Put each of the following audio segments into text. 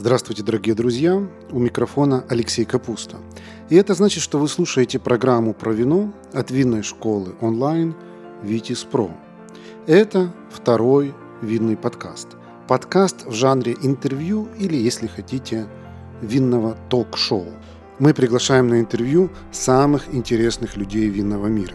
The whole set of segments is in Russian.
Здравствуйте, дорогие друзья! У микрофона Алексей Капуста. И это значит, что вы слушаете программу про вино от винной школы онлайн «Витис Про». Это второй винный подкаст. Подкаст в жанре интервью или, если хотите, винного ток-шоу. Мы приглашаем на интервью самых интересных людей винного мира.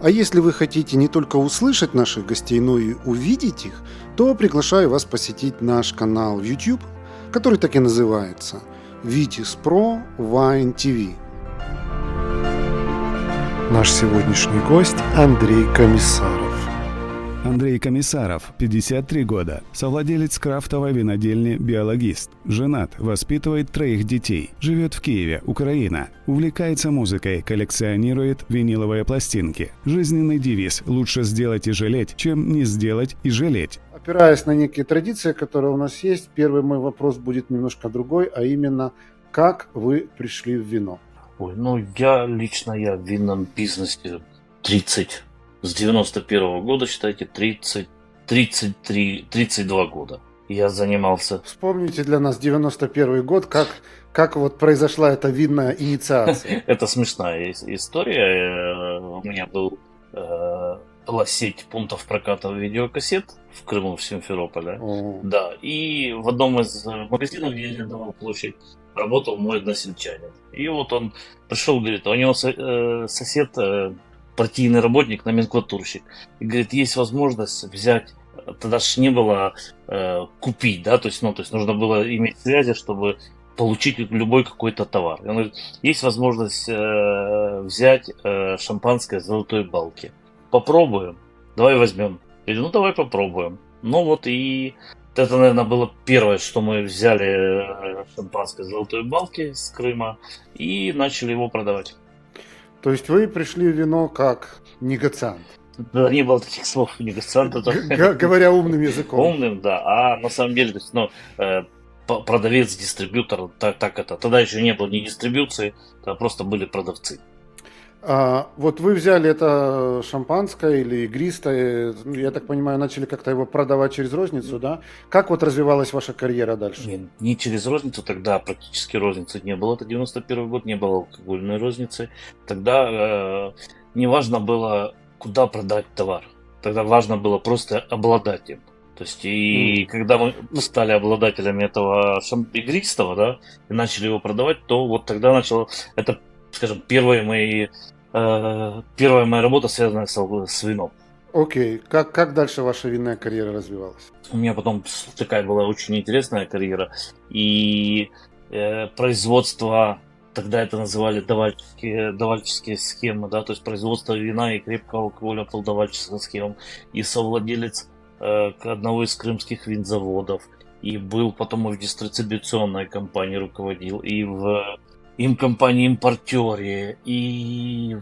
А если вы хотите не только услышать наших гостей, но и увидеть их, то приглашаю вас посетить наш канал в YouTube – который так и называется Vitis Pro Wine TV. Наш сегодняшний гость Андрей Комиссаров. Андрей Комиссаров, 53 года, совладелец крафтовой винодельни «Биологист». Женат, воспитывает троих детей, живет в Киеве, Украина. Увлекается музыкой, коллекционирует виниловые пластинки. Жизненный девиз «Лучше сделать и жалеть, чем не сделать и жалеть» опираясь на некие традиции, которые у нас есть, первый мой вопрос будет немножко другой, а именно, как вы пришли в вино? Ой, ну я лично, я в винном бизнесе 30, с 91 -го года, считайте, 30, 33, 32 года. Я занимался... Вспомните для нас 91 год, как, как вот произошла эта винная инициация. Это смешная история. Э, у меня был э, сеть пунктов проката видеокассет в Крыму, в Симферополе. О. Да, и в одном из магазинов, где я давал площадь, работал мой односельчанин. И вот он пришел, говорит, а у него э, сосед, э, партийный работник, номенклатурщик. И говорит, есть возможность взять тогда же не было э, купить, да, то есть, ну, то есть нужно было иметь связи, чтобы получить любой какой-то товар. И он говорит, есть возможность э, взять э, шампанское с золотой балки попробуем, давай возьмем. Говорю, ну давай попробуем. Ну вот и это, наверное, было первое, что мы взяли э, шампанское золотой балки с Крыма и начали его продавать. То есть вы пришли в вино как негациант? Да, не было таких слов негациант. Говоря умным языком. Умным, да. А на самом деле, то есть, ну, э, продавец, дистрибьютор, так, так это. Тогда еще не было ни дистрибьюции, тогда просто были продавцы. А, вот вы взяли это шампанское или игристое, ну, я так понимаю, начали как-то его продавать через розницу, да? Как вот развивалась ваша карьера дальше? Не, не через розницу, тогда практически розницы не было. Это 91 год, не было алкогольной розницы. Тогда э, не важно было, куда продать товар. Тогда важно было просто обладать им. То есть, и mm. когда мы стали обладателями этого игристого, да, и начали его продавать, то вот тогда начало, это, скажем, первые мои первая моя работа связана с, с вином. Окей. Okay. Как, как дальше ваша винная карьера развивалась? У меня потом такая была очень интересная карьера. И э, производство, тогда это называли давальческие, давальческие схемы, да, то есть производство вина и крепкого алкоголя по давальческим схемам. И совладелец э, одного из крымских винзаводов. И был потом в дистрибуционной компании руководил, и в им компании-импортере и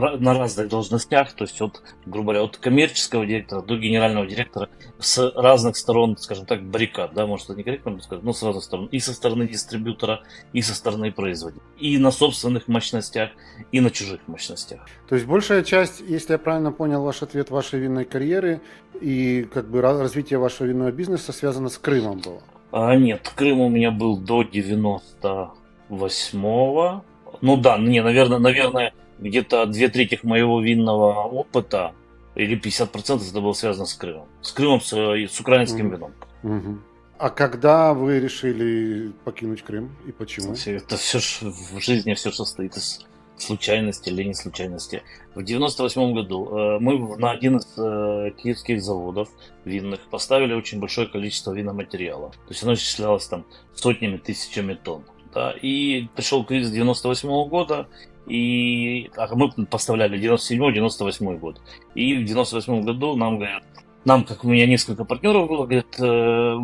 на разных должностях, то есть от, грубо говоря, от коммерческого директора до генерального директора с разных сторон, скажем так, баррикад, да, может, это некорректно сказать, но с разных сторон. И со стороны дистрибьютора, и со стороны производителя. И на собственных мощностях, и на чужих мощностях. То есть большая часть, если я правильно понял ваш ответ, вашей винной карьеры и как бы развитие вашего винного бизнеса связано с Крымом было? А, нет, Крым у меня был до 90 восьмого. Ну да, не, наверное, наверное, где-то две трети моего винного опыта или 50% это было связано с Крымом. С Крымом, с, с украинским вином. Угу. А когда вы решили покинуть Крым и почему? Это все в жизни все состоит из случайности или не случайности. В 98 году э, мы на один из э, киевских заводов винных поставили очень большое количество виноматериала. То есть оно исчислялось там сотнями, тысячами тонн да, и пришел кризис 98 -го года, и а мы поставляли 97-98 год. И в 98 году нам говорят, нам, как у меня несколько партнеров было, говорят, э,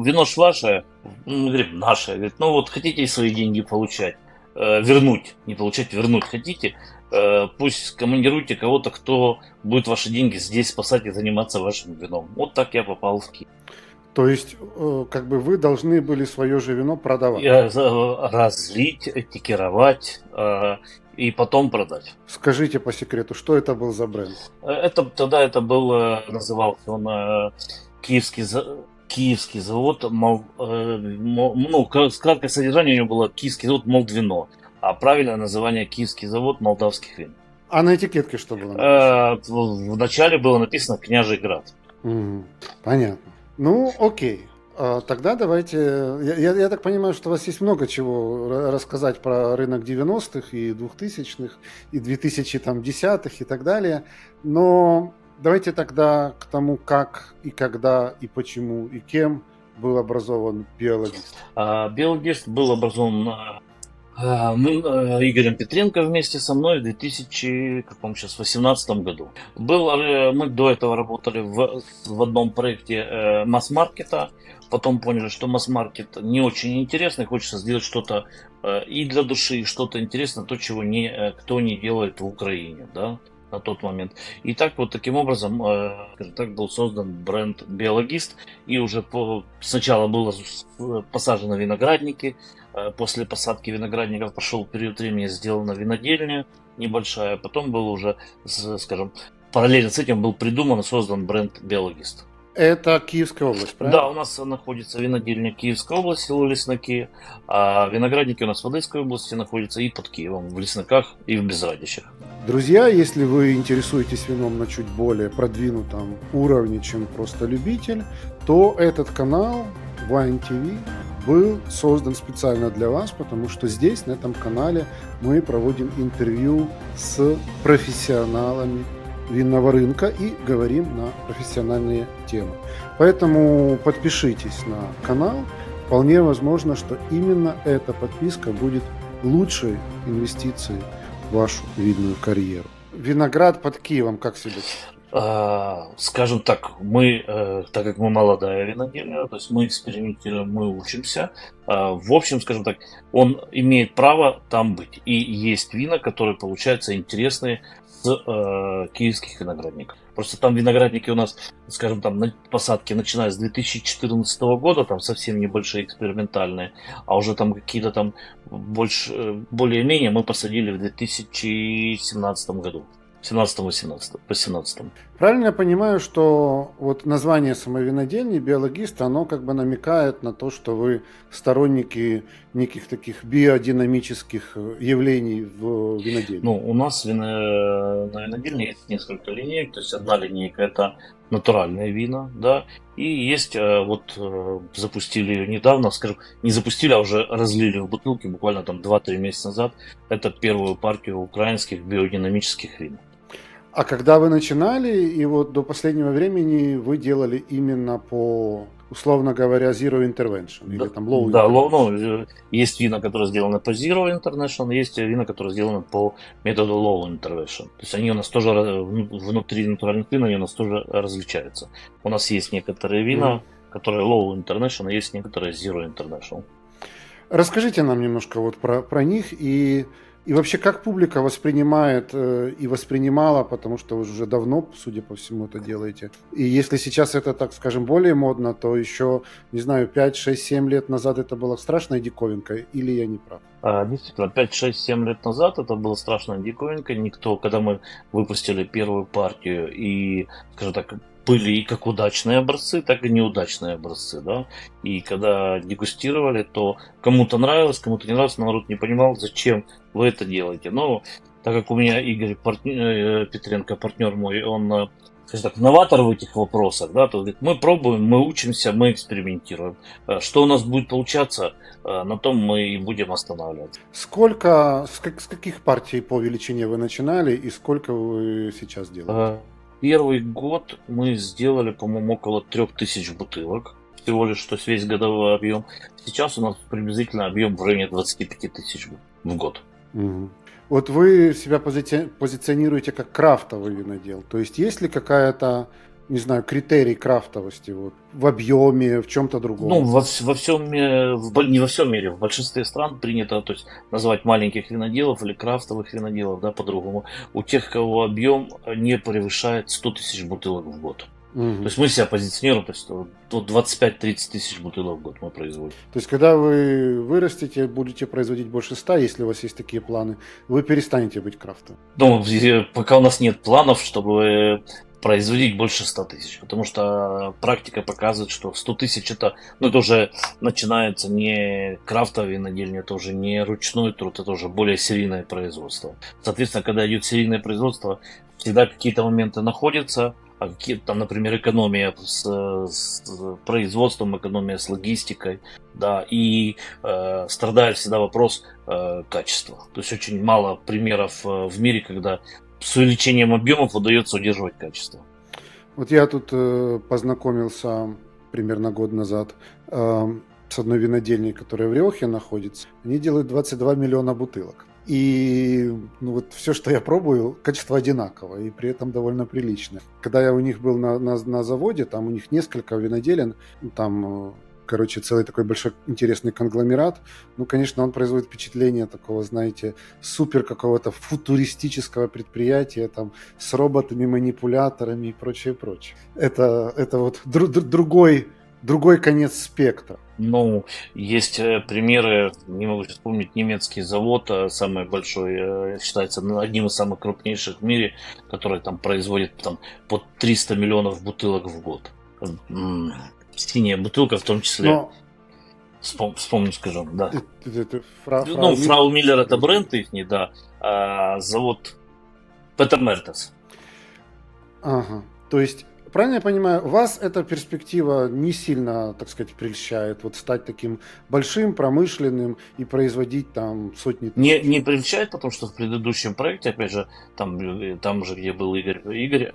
вино ж ваше, мы говорим, наше, говорит, ну вот хотите свои деньги получать, э, вернуть, не получать, вернуть хотите, э, пусть командируйте кого-то, кто будет ваши деньги здесь спасать и заниматься вашим вином. Вот так я попал в Киев. То есть, э, как бы вы должны были свое же вино продавать? Разлить, этикировать э, и потом продать. Скажите по секрету, что это был за бренд? Это тогда это был назывался он киевский Киевский завод, мол, э, ну, краткое содержание у него было Киевский завод Молдвино, а правильное название Киевский завод молдавских вин. А на этикетке что было? Э, в начале было написано Княжий Град. Угу. Понятно. Ну, окей. А, тогда давайте... Я, я, я так понимаю, что у вас есть много чего рассказать про рынок 90-х и 2000-х, и 2010-х и так далее. Но давайте тогда к тому, как и когда и почему и кем был образован биологист. А, биологист был образован а, мы э, Игорем Петренко вместе со мной в 2018 году. Был, э, мы до этого работали в, в одном проекте э, масс-маркета, потом поняли, что масс-маркет не очень интересный, хочется сделать что-то и для души, что-то интересное, то, чего никто не делает в Украине. Да? на тот момент. И так вот таким образом, скажем так, был создан бренд Биологист. И уже по, сначала было посажено виноградники, Э, после посадки виноградников прошел период времени, сделана винодельня небольшая. Потом был уже, скажем, параллельно с этим был придуман и создан бренд Биологист. Это Киевская область, правильно? Да, у нас находится винодельня Киевская область, село Лесноки, а виноградники у нас в Одесской области находятся и под Киевом, в Лесноках и в Безрадищах. Друзья, если вы интересуетесь вином на чуть более продвинутом уровне, чем просто любитель, то этот канал Wine TV был создан специально для вас, потому что здесь, на этом канале, мы проводим интервью с профессионалами винного рынка и говорим на профессиональные темы. Поэтому подпишитесь на канал. Вполне возможно, что именно эта подписка будет лучшей инвестицией в вашу видную карьеру. Виноград под Киевом, как себе? А, скажем так, мы, э, так как мы молодая винодельня, то есть мы экспериментируем, мы учимся. А, в общем, скажем так, он имеет право там быть. И есть вина, которые получаются интересные с э, киевских виноградников. Просто там виноградники у нас, скажем, там на посадки начиная с 2014 года, там совсем небольшие экспериментальные, а уже там какие-то там больше, э, более-менее мы посадили в 2017 году. 17-18, по 17 Правильно я понимаю, что вот название самой винодельни биологист, оно как бы намекает на то, что вы сторонники неких таких биодинамических явлений в винодельне? Ну, у нас вино... на винодельне есть несколько линеек, то есть одна линейка это натуральные вина, да, и есть э, вот э, запустили ее недавно, скажем, не запустили, а уже разлили в бутылки буквально там 2-3 месяца назад, это первую партию украинских биодинамических вин. А когда вы начинали, и вот до последнего времени вы делали именно по, условно говоря, Zero Intervention да, или там Low Да, low, ну, есть вина, которые сделаны по Zero Intervention, есть вина, которые сделаны по методу Low Intervention. То есть они у нас тоже внутри натуральных вин, они у нас тоже различаются. У нас есть некоторые вина, mm-hmm. которые Low International, а есть некоторые Zero International. Расскажите нам немножко вот про, про них и и вообще, как публика воспринимает э, и воспринимала, потому что вы уже давно, судя по всему, это делаете. И если сейчас это, так скажем, более модно, то еще, не знаю, 5, 6, 7 лет назад это было страшной диковинкой, или я не прав? А, действительно, 5, 6, 7 лет назад это было страшной диковинкой. Никто, когда мы выпустили первую партию и, скажем так, были и как удачные образцы, так и неудачные образцы, да. И когда дегустировали, то кому-то нравилось, кому-то не нравилось, народ не понимал, зачем вы это делаете. Но так как у меня Игорь партнер, э, Петренко, партнер мой, он э, скажем так, новатор в этих вопросах, да, то говорит, мы пробуем, мы учимся, мы экспериментируем. Э, что у нас будет получаться, на том мы и будем останавливаться. Сколько, с, как, с каких партий по величине вы начинали и сколько вы сейчас делаете? Первый год мы сделали, по-моему, около 3000 бутылок. Всего лишь, что весь годовой объем. Сейчас у нас приблизительно объем в районе 25 тысяч в год. Угу. Вот вы себя пози- позиционируете как крафтовый винодел. То есть есть ли какая-то не знаю, критерий крафтовости вот, в объеме, в чем-то другом? Ну, во, во всем в, не во всем мире, в большинстве стран принято то есть, называть маленьких виноделов или крафтовых виноделов, да, по-другому. У тех, кого объем не превышает 100 тысяч бутылок в год. Угу. То есть мы себя позиционируем, то есть вот 25-30 тысяч бутылок в год мы производим. То есть когда вы вырастете, будете производить больше 100, если у вас есть такие планы, вы перестанете быть крафтом? Ну, пока у нас нет планов, чтобы производить больше 100 тысяч, потому что практика показывает, что 100 тысяч это, ну, это уже начинается не крафтовый винодельня, это уже не ручной труд, это уже более серийное производство. Соответственно, когда идет серийное производство, всегда какие-то моменты находятся, а какие там, например, экономия с, с производством, экономия с логистикой, да, и э, страдает всегда вопрос э, качества. То есть очень мало примеров э, в мире, когда с увеличением объемов удается удерживать качество. Вот я тут э, познакомился примерно год назад э, с одной винодельней, которая в Рехе находится. Они делают 22 миллиона бутылок. И ну, вот все, что я пробую, качество одинаковое, и при этом довольно приличное. Когда я у них был на, на, на заводе, там у них несколько виноделен, там э, короче, целый такой большой интересный конгломерат. Ну, конечно, он производит впечатление такого, знаете, супер какого-то футуристического предприятия, там, с роботами, манипуляторами и прочее, прочее. Это, это вот дру- другой, другой конец спектра. Ну, есть э, примеры, не могу сейчас вспомнить, немецкий завод, э, самый большой, э, считается одним из самых крупнейших в мире, который там производит там, под 300 миллионов бутылок в год синяя бутылка в том числе. Но... Вспом, вспомню, скажу, да. Это, это, фра, ну, Фрау Миллер это бренд их, не да. А завод Петер Мертес. Ага. То есть, правильно я понимаю, вас эта перспектива не сильно, так сказать, прельщает, вот стать таким большим, промышленным и производить там сотни тысяч? Не, не прельщает, потому что в предыдущем проекте, опять же, там, там же, где был Игорь, Игорь,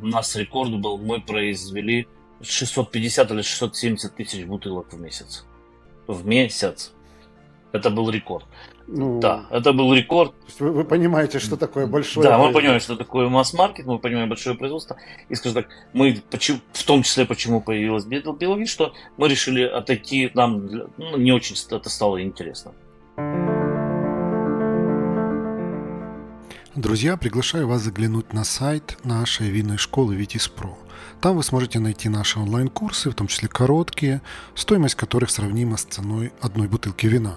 у нас рекорд был, мы произвели 650 или 670 тысяч бутылок в месяц. В месяц. Это был рекорд. Ну, да, это был рекорд. Вы, вы понимаете, что такое большое Да, мы понимаем, что такое масс-маркет, мы понимаем большое производство. И, скажем так, мы, почему, в том числе, почему появилась Беловид, что мы решили отойти, нам ну, не очень это стало интересно. Друзья, приглашаю вас заглянуть на сайт нашей винной школы Витис Про. Там вы сможете найти наши онлайн-курсы, в том числе короткие, стоимость которых сравнима с ценой одной бутылки вина.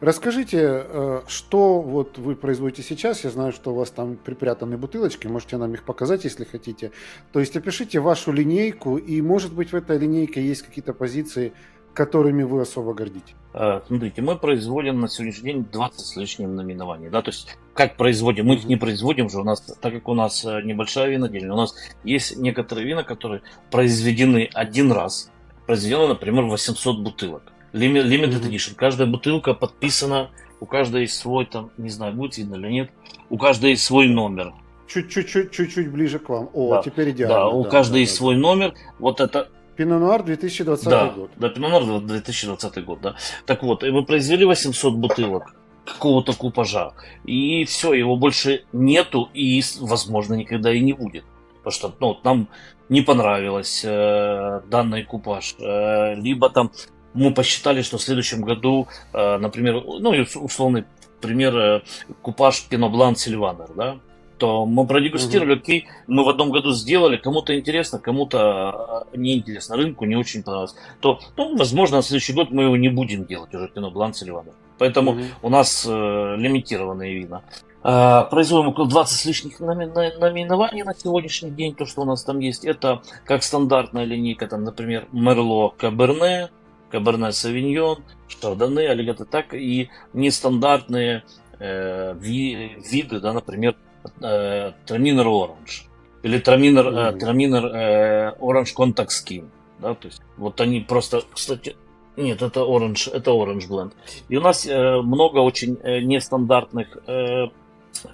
Расскажите, э, что вот вы производите сейчас? Я знаю, что у вас там припрятаны бутылочки, можете нам их показать, если хотите. То есть опишите вашу линейку, и может быть в этой линейке есть какие-то позиции, которыми вы особо гордитесь? Э, смотрите, мы производим на сегодняшний день 20 с лишним наименований. Да? То есть, как производим? Мы их не производим же, у нас, так как у нас э, небольшая винодельня, у нас есть некоторые вина, которые произведены один раз. Произведено, например, 800 бутылок. Limited Edition. Каждая бутылка подписана, у каждой есть свой, там, не знаю, будет видно или нет, у каждой есть свой номер. Чуть-чуть, чуть-чуть ближе к вам. О, да. теперь идеально. Да, у да, каждой да, есть да. свой номер. Вот это Пино Нуар 2020 да, год. Да, Пино Нуар 2020 год, да. Так вот, мы произвели 800 бутылок какого-то купажа. И все, его больше нету и, возможно, никогда и не будет. Потому что ну, нам не понравилось э, данный купаж. Э, либо там мы посчитали, что в следующем году, э, например, ну, условный пример, э, купаж Пино Блан Сильванер, да, то мы продегустировали, угу. окей, мы в одном году сделали, кому-то интересно, кому-то э, неинтересно, рынку не очень понравилось, то, ну, возможно, на следующий год мы его не будем делать уже Пино Блан Сильванер. Поэтому угу. у нас э, лимитированные вина. Э, производим около 20 с лишних наименований на сегодняшний день, то, что у нас там есть. Это как стандартная линейка, там, например, Мерло Каберне, Каберне Савиньон, Шардоне, аллигаты, так и нестандартные э, ви, виды, да, например, э, Траминер Оранж или Траминер, э, Траминер э, Оранж Контакт Скин. Да, то есть вот они просто, кстати, нет, это Orange, это Orange Blend. И у нас э, много очень э, нестандартных э,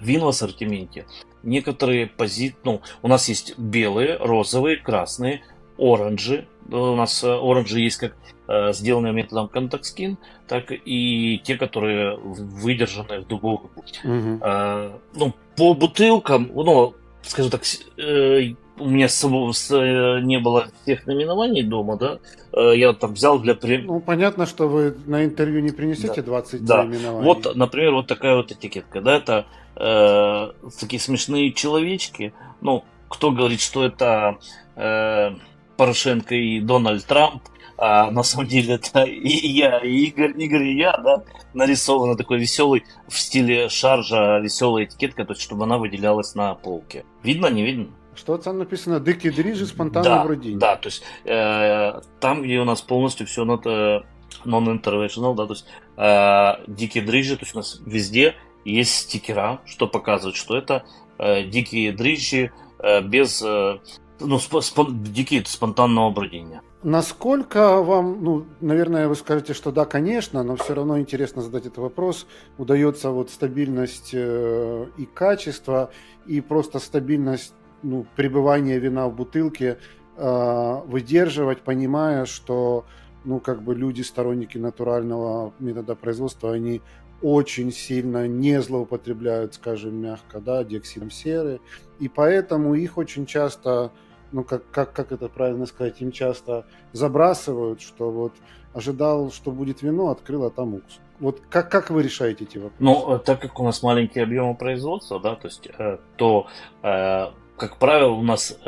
вин в ассортименте. Некоторые позиции, ну, у нас есть белые, розовые, красные, оранжи. У нас э, оранжи есть как сделанные методом Contact Skin, так и те, которые выдержаны в дубовых. Угу. Э, ну, по бутылкам, ну, скажем так, э, у меня с, с, э, не было всех наименований дома, да, э, я там взял для... Ну, понятно, что вы на интервью не принесете да. 20 да. наименований. Вот, например, вот такая вот этикетка, да, это э, такие смешные человечки, ну, кто говорит, что это э, Порошенко и Дональд Трамп, а на самом деле это и я, и Игорь, Игорь и я, да, нарисована такой веселый в стиле шаржа, веселая этикетка, то есть чтобы она выделялась на полке. Видно, не видно? Что там написано? Дикие дрижи спонтанно да, вроде. Да, то есть э, там, где у нас полностью все надо non-interventional, да, то есть э, дикие дрижи, то есть у нас везде есть стикера, что показывает, что это э, дикие дрижи э, без э, ну, сп- спон- дикие спонтанного бродения. Насколько вам, ну, наверное, вы скажете, что да, конечно, но все равно интересно задать этот вопрос. Удается вот стабильность э, и качество, и просто стабильность ну, пребывания вина в бутылке э, выдерживать, понимая, что ну, как бы люди, сторонники натурального метода производства, они очень сильно не злоупотребляют, скажем мягко, да, диоксидом серы, и поэтому их очень часто, ну, как, как, как это правильно сказать, им часто забрасывают, что вот ожидал, что будет вино, открыл, а там уксус. Вот как, как вы решаете эти вопросы? Ну, э, так как у нас маленькие объемы производства, да, то есть, э, то, э, как правило, у нас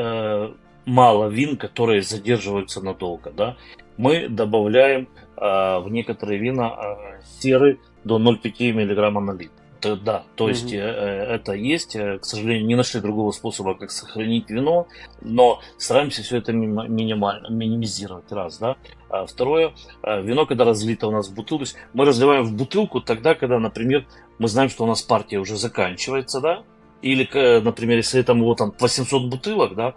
мало вин, которые задерживаются надолго, да. Мы добавляем в некоторые вина серы до 0,5 мг на литр. Да, то есть угу. это есть. К сожалению, не нашли другого способа, как сохранить вино, но стараемся все это минимально, минимизировать, раз, да. А второе, вино, когда разлито у нас в бутылку, мы разливаем в бутылку тогда, когда, например, мы знаем, что у нас партия уже заканчивается, да, или, например, если там вот там 800 бутылок, да,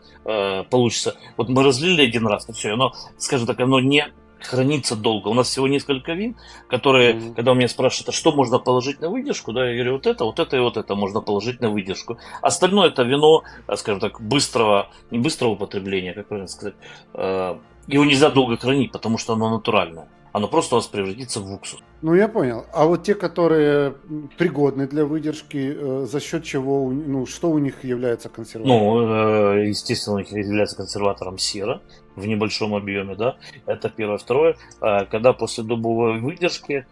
получится, вот мы разлили один раз, и все, оно, скажем так, оно не хранится долго. У нас всего несколько вин, которые, mm-hmm. когда у меня спрашивают, а что можно положить на выдержку, да, я говорю, вот это, вот это и вот это можно положить на выдержку. Остальное это вино, а, скажем так, быстрого, не быстрого употребления, как правильно сказать, а, его нельзя долго хранить, потому что оно натуральное. Оно просто у вас превратится в уксус. Ну, я понял. А вот те, которые пригодны для выдержки, э, за счет чего, ну, что у них является консерватором? Ну, э, естественно, у них является консерватором сера в небольшом объеме, да. Это первое. Второе, э, когда после дубовой выдержки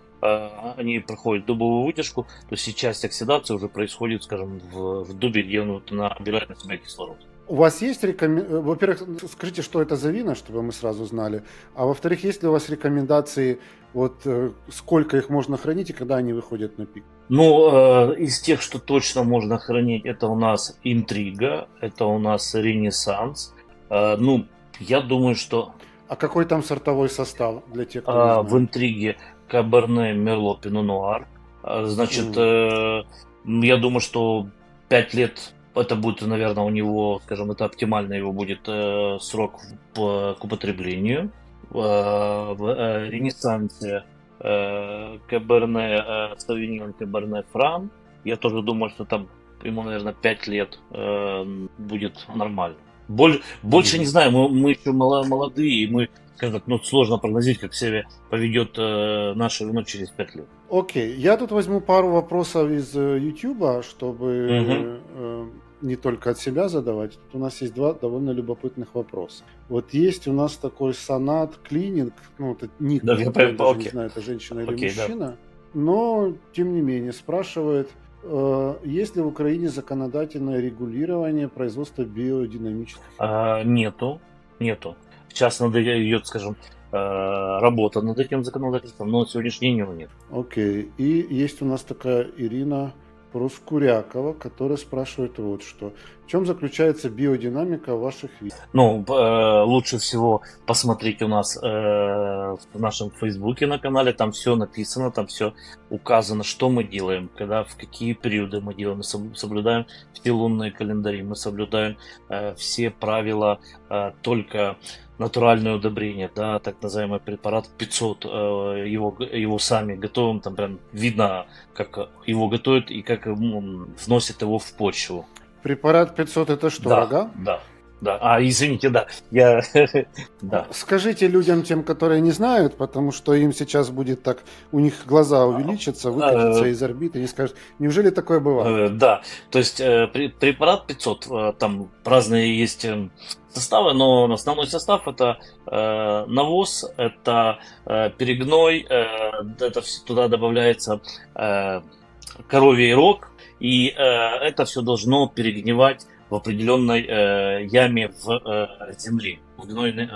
они проходят дубовую выдержку, то сейчас оксидация уже происходит, скажем, в, в дубе, где он набирает на себя кислород. У вас есть рекомендации? Во-первых, скажите, что это за вина, чтобы мы сразу знали. А во-вторых, есть ли у вас рекомендации, вот э, сколько их можно хранить и когда они выходят на пик? Ну, э, из тех, что точно можно хранить, это у нас Интрига, это у нас Ренессанс. Э, ну, я думаю, что... А какой там сортовой состав для тех, кто а, В Интриге Каберне, Мерло, Пино Нуар. Значит, mm. э, я думаю, что 5 лет это будет, наверное, у него, скажем, это оптимально его будет э, срок по, к употреблению. Э, в э, Ренессансе э, Каберне э, Савиньон, Каберне Фран. Я тоже думаю, что там ему, наверное, 5 лет э, будет нормально. Боль, больше не знаю, мы, мы еще молодые, мы, скажем так, ну, сложно прогнозить, как себя поведет э, наше вино через 5 лет. Окей, okay. я тут возьму пару вопросов из YouTube, э, чтобы mm-hmm. э, не только от себя задавать. Тут у нас есть два довольно любопытных вопроса. Вот есть у нас такой сонат клининг, ну это ник, да, я, я даже не знаю, это женщина или окей, мужчина, да. но тем не менее спрашивает, есть ли в Украине законодательное регулирование производства биодинамических? А, нету, нету. Сейчас надо идет, скажем, э, работа над этим законодательством, но на сегодняшний день его нет. Окей. И есть у нас такая Ирина Проскурякова, которая спрашивает вот что. В чем заключается биодинамика ваших видео? Ну, э, лучше всего посмотреть у нас э, в нашем фейсбуке на канале, там все написано, там все указано, что мы делаем, когда, в какие периоды мы делаем. Мы соблюдаем все лунные календари, мы соблюдаем э, все правила э, только натуральное удобрение, да, так называемый препарат 500, э, его, его сами готовим, там прям видно, как его готовят и как вносят его в почву. Препарат 500 это что, да, рога? Да. Да. А, извините, да. Я... да. Скажите людям, тем, которые не знают, потому что им сейчас будет так, у них глаза увеличатся, выкатятся э, из орбиты, и скажут, неужели такое бывает? Э, да, то есть э, препарат 500, там разные есть составы, но основной состав это навоз, это перегной, это туда добавляется коровий рог, и это все должно перегнивать в определенной э, яме в э, земле, в гнойной,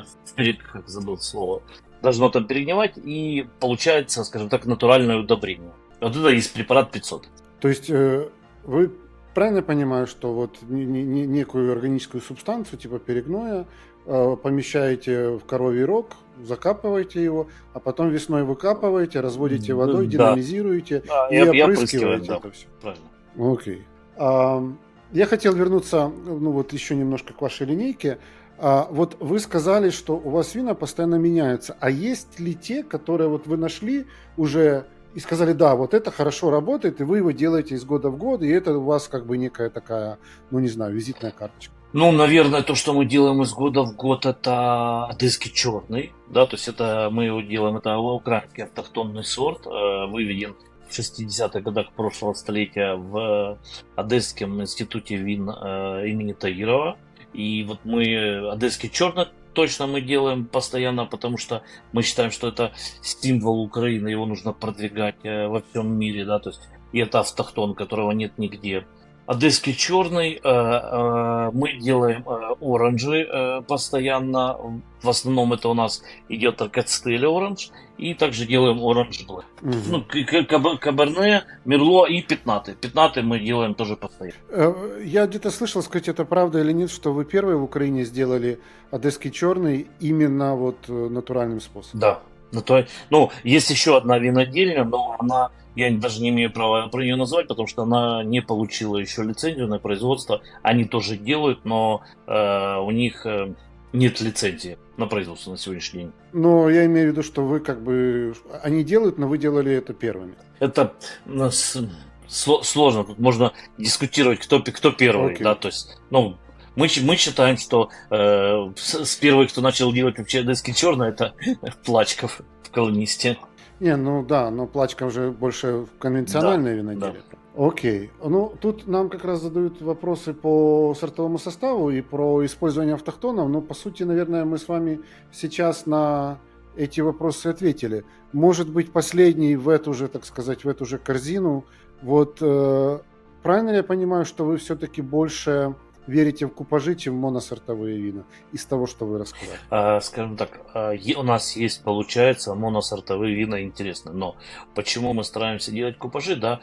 как забыл слово, должно там перегнивать, и получается, скажем так, натуральное удобрение. Вот это есть препарат 500. То есть э, вы правильно понимаю, что вот не, не, некую органическую субстанцию, типа перегноя, э, помещаете в коровий рог, закапываете его, а потом весной выкапываете, разводите водой, да. динамизируете да, и, и опрыскиваете да, это все. Правильно. Окей. А, я хотел вернуться, ну вот еще немножко к вашей линейке. А, вот вы сказали, что у вас вина постоянно меняются. А есть ли те, которые вот вы нашли уже и сказали, да, вот это хорошо работает, и вы его делаете из года в год, и это у вас как бы некая такая, ну не знаю, визитная карточка? Ну, наверное, то, что мы делаем из года в год, это одесский черный, да, то есть это мы его делаем, это украинский автохтонный сорт, э, выведен 60-х годах прошлого столетия в Одесском институте вин э, имени Таирова. И вот мы Одесский черный точно мы делаем постоянно, потому что мы считаем, что это символ Украины, его нужно продвигать э, во всем мире, да, то есть и это автохтон, которого нет нигде. Одесский черный, э, э, мы делаем э, оранжи постоянно, в основном это у нас идет цители оранж, и также делаем оранж блэк. Угу. Ну, каберне, мерло и пятнаты. Пятнаты мы делаем тоже постоянно. Я где-то слышал, сказать, это правда или нет, что вы первые в Украине сделали одесский черный именно вот натуральным способом. Да, ну, есть еще одна винодельня, но она я даже не имею права про нее назвать, потому что она не получила еще лицензию на производство. Они тоже делают, но э, у них э, нет лицензии на производство на сегодняшний день. Но я имею в виду, что вы как бы... Они делают, но вы делали это первыми. Это нас сложно. Тут можно дискутировать, кто, кто первый. Okay. Да, то есть, ну, мы, мы считаем, что э, с, с первых, кто начал делать вообще диски черный, это Плачков в колонисте. Не, ну да, но Плачка уже больше конвенциональное да, виноделие. Да. Окей. Ну, тут нам как раз задают вопросы по сортовому составу и про использование автохтонов. Но, по сути, наверное, мы с вами сейчас на эти вопросы ответили. Может быть, последний в эту же, так сказать, в эту же корзину. Вот э, правильно ли я понимаю, что вы все-таки больше верите в купажи, чем в моносортовые вина, из того, что вы рассказали? А, скажем так, а, у нас есть, получается, моносортовые вина интересны, но почему мы стараемся делать купажи, да,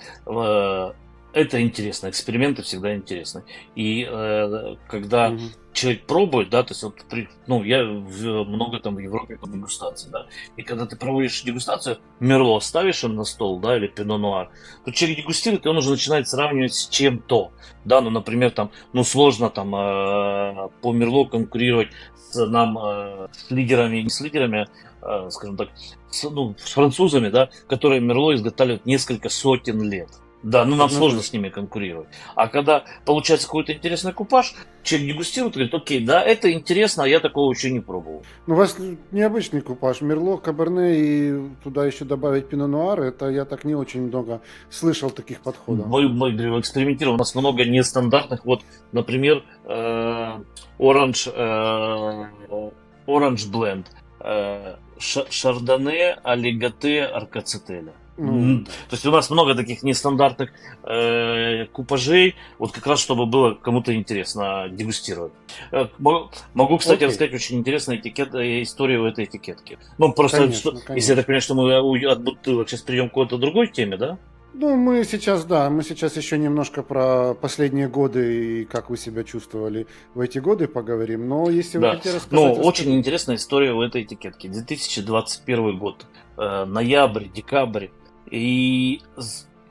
это интересно, эксперименты всегда интересны. И э, когда угу. Человек пробует, да, то есть вот при, ну, я много там в Европе по дегустации, да, и когда ты проводишь дегустацию, Мерло ставишь им на стол, да, или Пино Нуар, то человек дегустирует, и он уже начинает сравнивать с чем-то, да, ну, например, там, ну, сложно там э, по Мерло конкурировать с нам, э, с лидерами, не с лидерами, э, скажем так, с, ну, с французами, да, которые Мерло изготавливают несколько сотен лет. Да, ну нам сложно с ними конкурировать. А когда получается какой-то интересный купаж, человек дегустирует и говорит, окей, да, это интересно, а я такого еще не пробовал. Ну, у вас необычный купаж. Мерло, Каберне и туда еще добавить Пино Нуар, это я так не очень много слышал таких подходов. Мы, мы экспериментируем, у нас много нестандартных. Вот, например, э, Orange, э, Orange Blend, э, Шардоне, Алигате, Аркацетеля. Mm. То есть у нас много таких нестандартных э, купажей, вот как раз чтобы было кому-то интересно дегустировать. Э, могу, кстати, okay. рассказать очень интересную этикет, э, историю этой этикетки. Ну, просто, конечно, что, конечно. если я так понимаю, что мы от бутылок сейчас перейдем к какой-то другой теме, да? Ну, мы сейчас, да, мы сейчас еще немножко про последние годы и как вы себя чувствовали в эти годы поговорим. Но если да. вы хотите рассказать... Ну, очень интересная история у этой этикетки. 2021 год, э, ноябрь, декабрь. И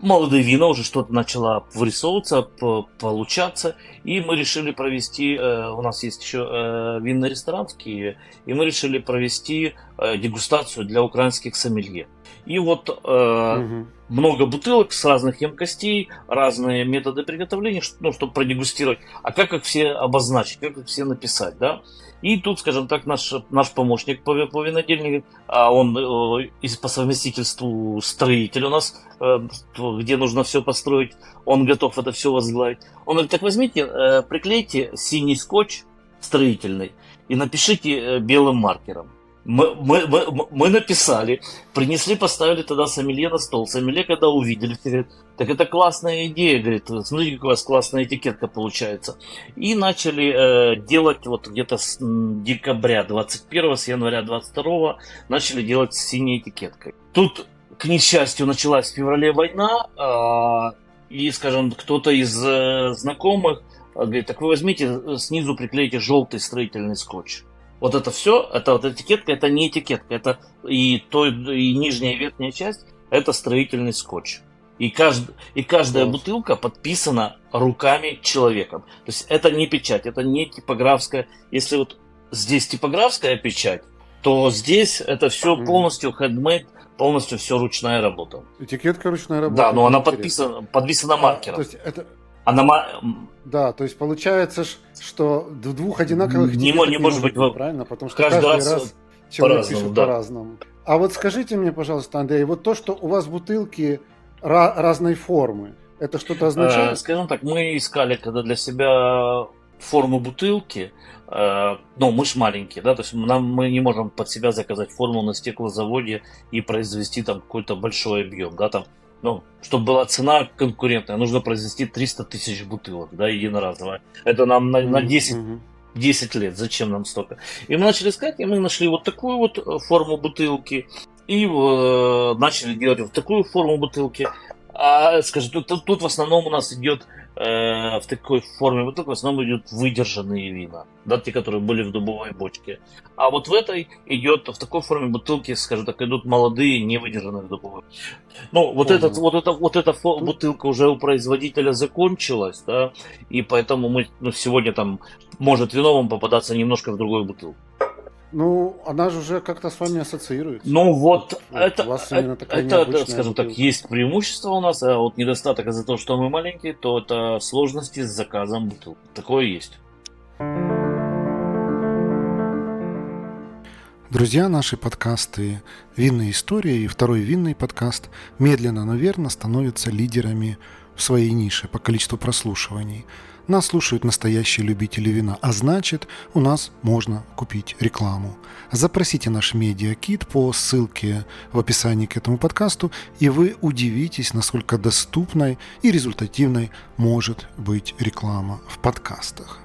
молодые вина, уже что-то начало вырисовываться, получаться, и мы решили провести, э, у нас есть еще э, винный ресторан в Киеве, и мы решили провести э, дегустацию для украинских сомелье. И вот угу. много бутылок с разных емкостей, разные методы приготовления, ну, чтобы продегустировать. А как их все обозначить, как их все написать, да? И тут, скажем так, наш, наш помощник по, по винодельнику, а он э, из, по совместительству строитель у нас, э, где нужно все построить, он готов это все возглавить. Он говорит, так возьмите, э, приклейте синий скотч строительный и напишите э, белым маркером. Мы, мы, мы, мы написали, принесли, поставили тогда сомелье на стол. Сомелье, когда увидели, говорит, так это классная идея, говорит, смотрите, у вас классная этикетка получается. И начали э, делать вот где-то с декабря 21 с января 22 начали делать с синей этикеткой. Тут, к несчастью, началась в феврале война, э, и, скажем, кто-то из э, знакомых говорит, так вы возьмите, э, снизу приклейте желтый строительный скотч. Вот это все, это вот этикетка, это не этикетка, это и то, и нижняя и верхняя часть, это строительный скотч. И, кажд, и каждая вот. бутылка подписана руками человека. То есть это не печать, это не типографская. Если вот здесь типографская печать, то здесь это все полностью handmade, полностью все ручная работа. Этикетка ручная работа. Да, но она подписана, подписана маркером. А, то есть это, она... Да, то есть получается, что в двух одинаковых не, не, не может быть, быть правильно, потому что каждый, каждый раз человек по пишет да. по-разному. А вот скажите мне, пожалуйста, Андрей, вот то, что у вас бутылки ra- разной формы, это что-то означает? Э, скажем так, мы искали когда для себя форму бутылки, э, ну, мы ж маленькие, да, то есть нам, мы не можем под себя заказать форму на стеклозаводе и произвести там какой-то большой объем, да, там ну, чтобы была цена конкурентная, нужно произвести 300 тысяч бутылок, да, единоразово. Это нам на, на 10, 10 лет, зачем нам столько? И мы начали искать, и мы нашли вот такую вот э, форму бутылки, и э, начали делать вот такую форму бутылки. А, скажем, тут, тут в основном у нас идет э, в такой форме бутылки, в основном идут выдержанные вина, да, те, которые были в дубовой бочке. А вот в этой идет, в такой форме бутылки, скажем так, идут молодые, не выдержанные в дубовой. Ну, вот, этот, вот, это, вот эта бутылка уже у производителя закончилась, да, и поэтому мы ну, сегодня там может вино вам попадаться немножко в другую бутылку. Ну, она же уже как-то с вами ассоциируется. Ну вот, вот это, у вас это, это скажем бутылка. так, есть преимущество у нас, а вот недостаток из-за того, что мы маленькие, то это сложности с заказом бутылки. Такое есть. Друзья, наши подкасты «Винная история» и второй винный подкаст медленно, но верно становятся лидерами в своей нише по количеству прослушиваний – нас слушают настоящие любители вина, а значит, у нас можно купить рекламу. Запросите наш медиакит по ссылке в описании к этому подкасту, и вы удивитесь, насколько доступной и результативной может быть реклама в подкастах.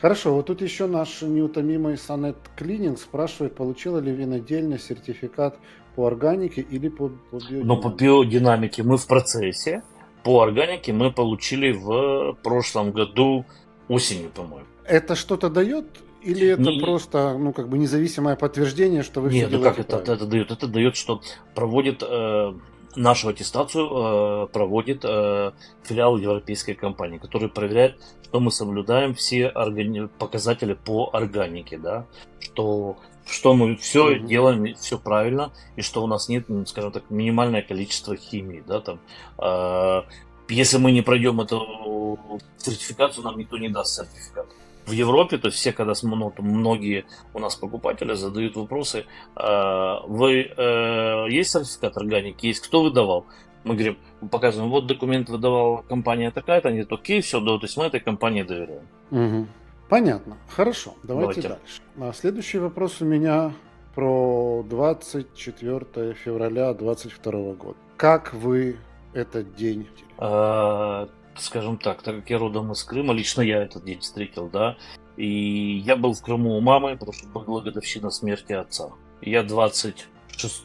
Хорошо, вот тут еще наш неутомимый Сонет Клининг спрашивает, получила ли винодельня сертификат по органике или по, по биодинамике? Ну, по биодинамике мы в процессе. По органике мы получили в прошлом году осенью, по-моему. Это что-то дает или это не... просто, ну, как бы независимое подтверждение, что вы Нет, все ну как это, это, это дает? Это дает, что проводит э, нашу аттестацию э, проводит э, филиал европейской компании, который проверяет, что мы соблюдаем все органи... показатели по органике, да, что что мы все mm-hmm. делаем все правильно и что у нас нет, ну, скажем так, минимальное количество химии, да, там. Э, если мы не пройдем эту сертификацию, нам никто не даст сертификат в Европе, то есть все, когда ну, многие у нас покупатели задают вопросы, э, вы э, есть сертификат органики, есть кто выдавал? Мы говорим, показываем, вот документ выдавала компания такая-то, они говорят, окей, все, да, то есть мы этой компании доверяем. Угу. Понятно. Хорошо, давайте, давайте дальше. А следующий вопрос у меня про 24 февраля 2022 года. Как вы этот день? А, скажем так, так как я родом из Крыма, лично я этот день встретил, да, и я был в Крыму у мамы, потому что была годовщина смерти отца. Я 26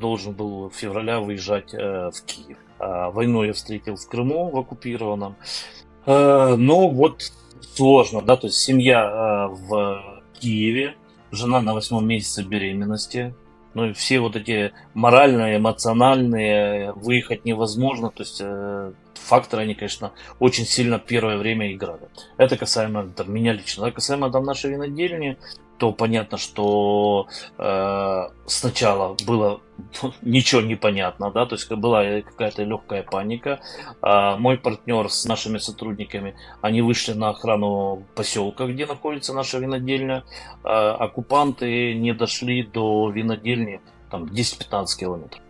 должен был в февраля выезжать э, в Киев. А войну я встретил в Крыму, в оккупированном. Э, но вот сложно, да, то есть семья э, в Киеве, жена на восьмом месяце беременности, ну и все вот эти моральные, эмоциональные, выехать невозможно, то есть э, факторы, они, конечно, очень сильно первое время играли. Это касаемо там, меня лично. А касаемо там, нашей винодельни, то понятно, что э, сначала было ничего не понятно, да, то есть была какая-то легкая паника. А мой партнер с нашими сотрудниками, они вышли на охрану поселка, где находится наша винодельня. А оккупанты не дошли до винодельни там 10-15 километров.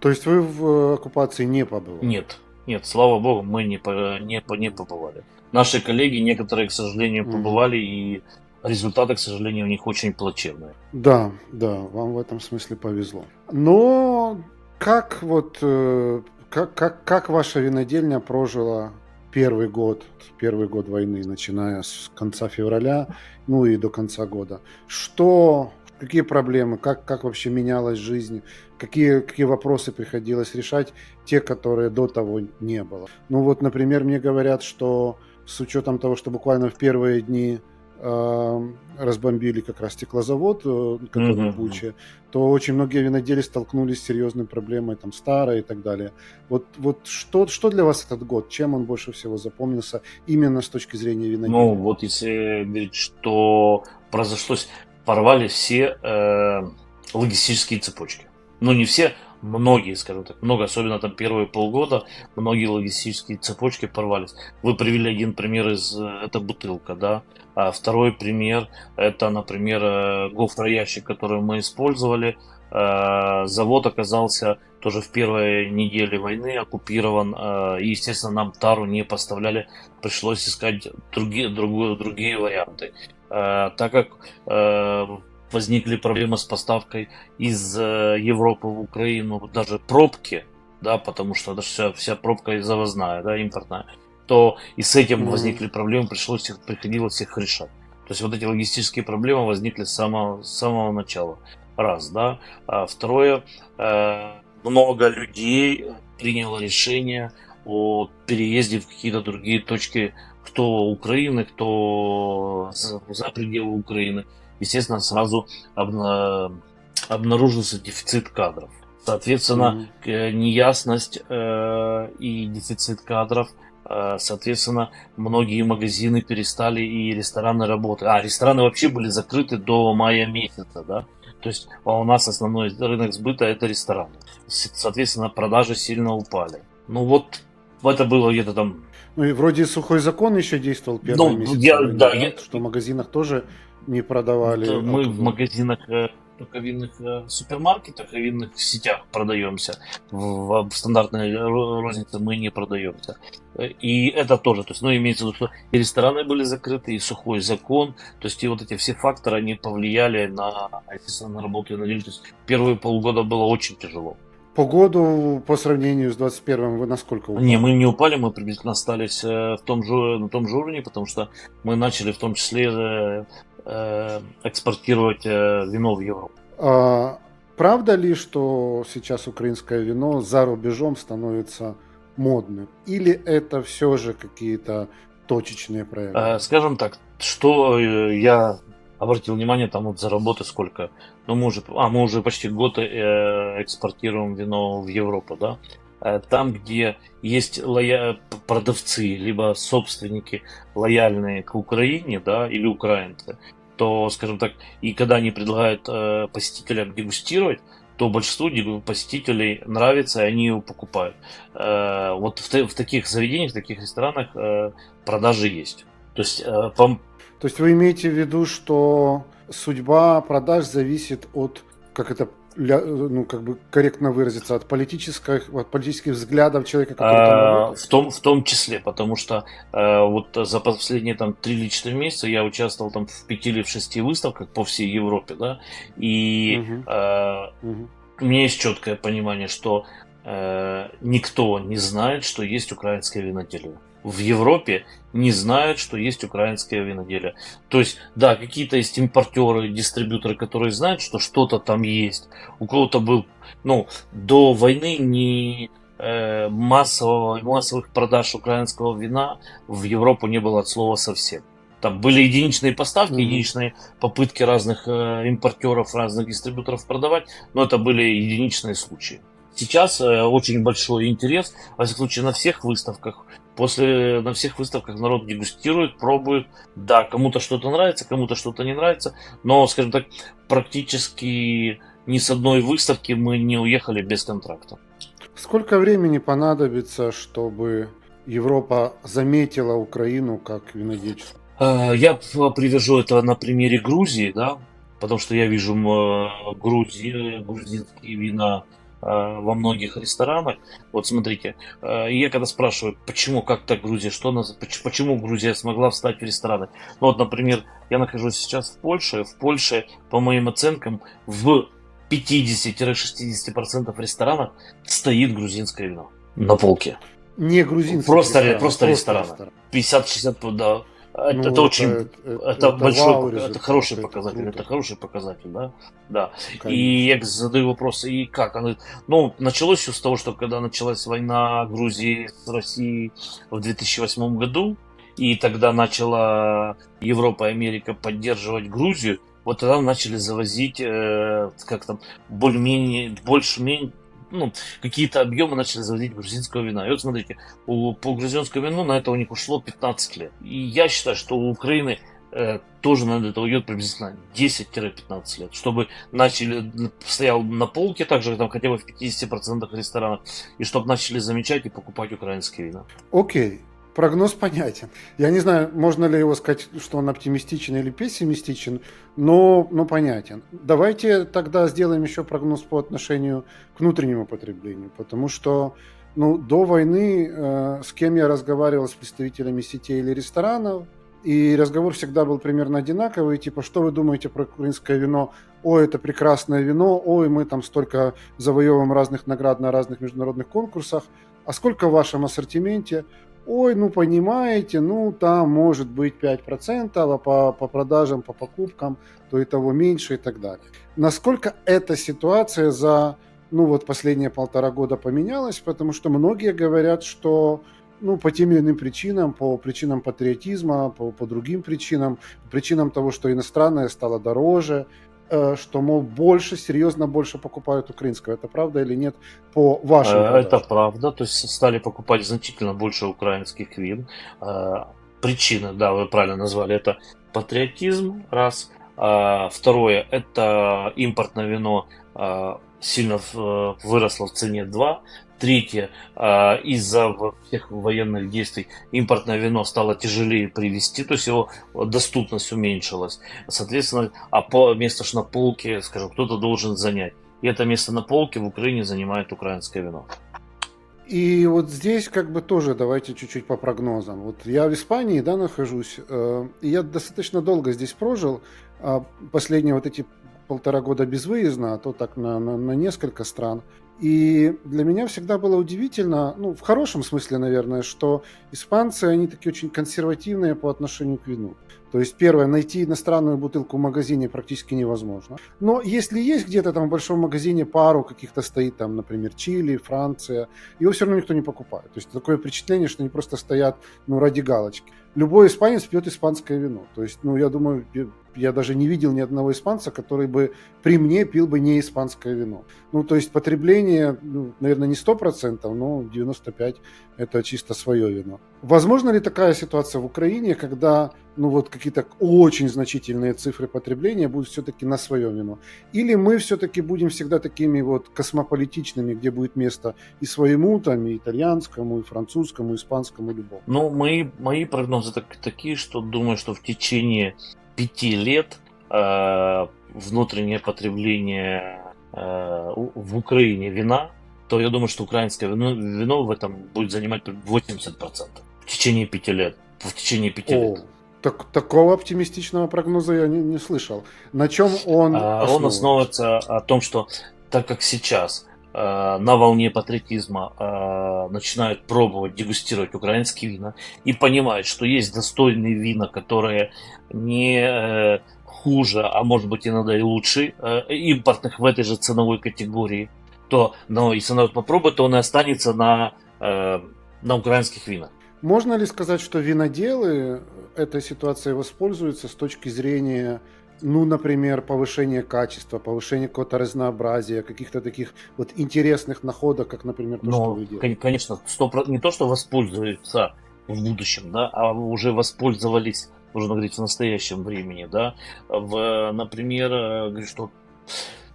То есть вы в оккупации не побывали? Нет, нет, слава богу, мы не, не, не побывали. Наши коллеги, некоторые, к сожалению, побывали, и результаты, к сожалению, у них очень плачевные. Да, да, вам в этом смысле повезло. Но как вот э, как, как, как ваша винодельня прожила первый год, первый год войны, начиная с конца февраля, ну и до конца года? Что, какие проблемы, как, как вообще менялась жизнь, какие, какие вопросы приходилось решать, те, которые до того не было? Ну вот, например, мне говорят, что с учетом того, что буквально в первые дни разбомбили как раз стеклозавод, э, который mm-hmm. в Буче, то очень многие винодели столкнулись с серьезной проблемой, там, старой и так далее. Вот, вот что, что для вас этот год? Чем он больше всего запомнился именно с точки зрения виноделия? Ну, вот если говорить, что произошло, порвали все э, логистические цепочки. Ну, не все, многие, скажем так, много, особенно там первые полгода, многие логистические цепочки порвались. Вы привели один пример из, э, это бутылка, да, а второй пример, это, например, э, гофроящик, который мы использовали, э, завод оказался тоже в первой неделе войны оккупирован, и, естественно, нам тару не поставляли, пришлось искать другие, другие, другие варианты. Так как возникли проблемы с поставкой из э, Европы в Украину, даже пробки, да, потому что даже вся, вся пробка завозная, да, импортная, то и с этим mm-hmm. возникли проблемы, пришлось их, приходилось их решать. То есть вот эти логистические проблемы возникли с самого, с самого начала. Раз, да. А второе, э, много людей приняло решение о переезде в какие-то другие точки, кто Украины, кто за, за пределы Украины естественно, сразу обна... обнаружился дефицит кадров. Соответственно, mm-hmm. неясность э, и дефицит кадров, э, соответственно, многие магазины перестали и рестораны работать. А, рестораны вообще были закрыты до мая месяца, да? То есть а у нас основной рынок сбыта это рестораны. Соответственно, продажи сильно упали. Ну вот, это было где-то там ну и вроде сухой закон еще действовал первый ну, месяц. Я, да, я... Что в магазинах тоже не продавали. Это мы в магазинах э, только винных э, супермаркетах и винных сетях продаемся. В, в стандартной рознице мы не продаемся. И это тоже, то есть, ну, имеется в виду, что и рестораны были закрыты, и сухой закон, то есть, и вот эти все факторы, они повлияли на, естественно, на работу и на деле. То есть, первые полгода было очень тяжело. По году, по сравнению с 21 вы насколько упали? Не, мы не упали, мы приблизительно остались э, в том же, на том же уровне, потому что мы начали в том числе Э, экспортировать э, вино в Европу. А, правда ли, что сейчас украинское вино за рубежом становится модным? Или это все же какие-то точечные проекты? Э, скажем так, что я обратил внимание, там вот за работы сколько. Ну, мы уже, а, мы уже почти год экспортируем вино в Европу, да. Там, где есть лоя... продавцы, либо собственники лояльные к Украине, да, или украинцы, то, скажем так, и когда они предлагают э, посетителям дегустировать, то большинству посетителей нравится, и они его покупают. Э, вот в, в таких заведениях, в таких ресторанах э, продажи есть. То есть, э, по... то есть вы имеете в виду, что судьба продаж зависит от, как это ну, как бы корректно выразиться, от политических, от политических взглядов человека, который а, В том, в том числе, потому что э, вот за последние там 3 или 4 месяца я участвовал там в 5 или в 6 выставках по всей Европе, да, и угу. Э, угу. у меня есть четкое понимание, что э, никто не знает, что есть украинское виноделие в Европе не знают, что есть украинское виноделие. То есть, да, какие-то есть импортеры, дистрибьюторы, которые знают, что что-то там есть. У кого-то был, ну, до войны не э, массового, массовых продаж украинского вина в Европу не было от слова совсем. Там были единичные поставки, mm-hmm. единичные попытки разных э, импортеров, разных дистрибьюторов продавать, но это были единичные случаи. Сейчас э, очень большой интерес, во всяком случае, на всех выставках. После на всех выставках народ дегустирует, пробует. Да, кому-то что-то нравится, кому-то что-то не нравится, но, скажем так, практически ни с одной выставки мы не уехали без контракта. Сколько времени понадобится, чтобы Европа заметила Украину как винодельческую? Э, я привяжу это на примере Грузии, да, потому что я вижу Грузии, грузинские вина э, во многих ресторанах. Вот смотрите, э, я когда спрашиваю, почему, как так Грузия, что нас, почему Грузия смогла встать в рестораны. Ну вот, например, я нахожусь сейчас в Польше. В Польше, по моим оценкам, в 50-60% ресторанов стоит грузинское вино на полке. Не грузинское. Просто, ресторан, просто, ресторан. 50-60, да. Это, ну, это очень, это, это, это большой, это хороший это показатель, круто. это хороший показатель, да, да. Конечно. И я задаю вопрос, и как оно, ну, началось все с того, что когда началась война Грузии с Россией в 2008 году, и тогда начала Европа и Америка поддерживать Грузию, вот тогда начали завозить, э, как там, более-менее, больше-менее, ну, какие-то объемы начали заводить грузинского вина. И вот смотрите, у, по грузинскому вину на это у них ушло 15 лет. И я считаю, что у Украины э, тоже на это уйдет приблизительно 10-15 лет, чтобы начали, стоял на полке, также там хотя бы в 50% ресторанов, и чтобы начали замечать и покупать украинские вина. Окей, прогноз понятен. Я не знаю, можно ли его сказать, что он оптимистичен или пессимистичен, но, но понятен. Давайте тогда сделаем еще прогноз по отношению к внутреннему потреблению, потому что ну, до войны э, с кем я разговаривал с представителями сетей или ресторанов, и разговор всегда был примерно одинаковый, типа, что вы думаете про украинское вино? Ой, это прекрасное вино, ой, мы там столько завоевываем разных наград на разных международных конкурсах, а сколько в вашем ассортименте? Ой, ну понимаете, ну там может быть 5%, а по, по продажам, по покупкам, то и того меньше и так далее. Насколько эта ситуация за ну вот последние полтора года поменялась, потому что многие говорят, что ну, по тем или иным причинам, по причинам патриотизма, по, по другим причинам, причинам того, что иностранное стало дороже, что, мол, больше, серьезно больше покупают украинского. Это правда или нет по вашим э, продажам? Это правда. То есть стали покупать значительно больше украинских вин. Э, причины, да, вы правильно назвали, это патриотизм, раз. Второе, это импортное вино сильно выросло в цене, два. Третье, а, из-за всех военных действий импортное вино стало тяжелее привезти, то есть его доступность уменьшилась. Соответственно, а по место на полке, скажем, кто-то должен занять. И это место на полке в Украине занимает украинское вино. И вот здесь как бы тоже давайте чуть-чуть по прогнозам. Вот я в Испании, да, нахожусь, э, и я достаточно долго здесь прожил. А последние вот эти полтора года безвыездно, а то так на, на, на несколько стран. И для меня всегда было удивительно, ну, в хорошем смысле, наверное, что испанцы, они такие очень консервативные по отношению к вину. То есть, первое, найти иностранную бутылку в магазине практически невозможно. Но если есть где-то там в большом магазине пару каких-то стоит, там, например, Чили, Франция, его все равно никто не покупает. То есть, такое впечатление, что они просто стоят, ну, ради галочки. Любой испанец пьет испанское вино. То есть, ну, я думаю, я даже не видел ни одного испанца, который бы при мне пил бы не испанское вино. Ну, то есть потребление, ну, наверное, не 100%, но 95% это чисто свое вино. Возможно ли такая ситуация в Украине, когда ну, вот какие-то очень значительные цифры потребления будут все-таки на свое вино? Или мы все-таки будем всегда такими вот космополитичными, где будет место и своему, там, и итальянскому, и французскому, и испанскому, любому? Ну, мои, мои прогнозы так, такие, что думаю, что в течение пяти лет э, внутреннее потребление э, в Украине вина, то я думаю, что украинское вино, вино в этом будет занимать 80% в течение пяти лет. В течение пяти О, лет. Так, такого оптимистичного прогноза я не, не слышал. На чем он а, Он основывается о том, что так как сейчас э, на волне патриотизма э, начинают пробовать дегустировать украинские вина и понимают, что есть достойные вина, которые не э, хуже, а может быть иногда и лучше э, импортных в этой же ценовой категории, то, но если народ попробует, то он и останется на, э, на украинских винах. Можно ли сказать, что виноделы этой ситуацией воспользуются с точки зрения ну, например, повышение качества, повышение какого-то разнообразия, каких-то таких вот интересных находок, как, например, то, Но, что вы делаете. Конечно, 100%, не то, что воспользуются в будущем, да, а уже воспользовались, можно говорить, в настоящем времени, да. В, например, э, говорю, что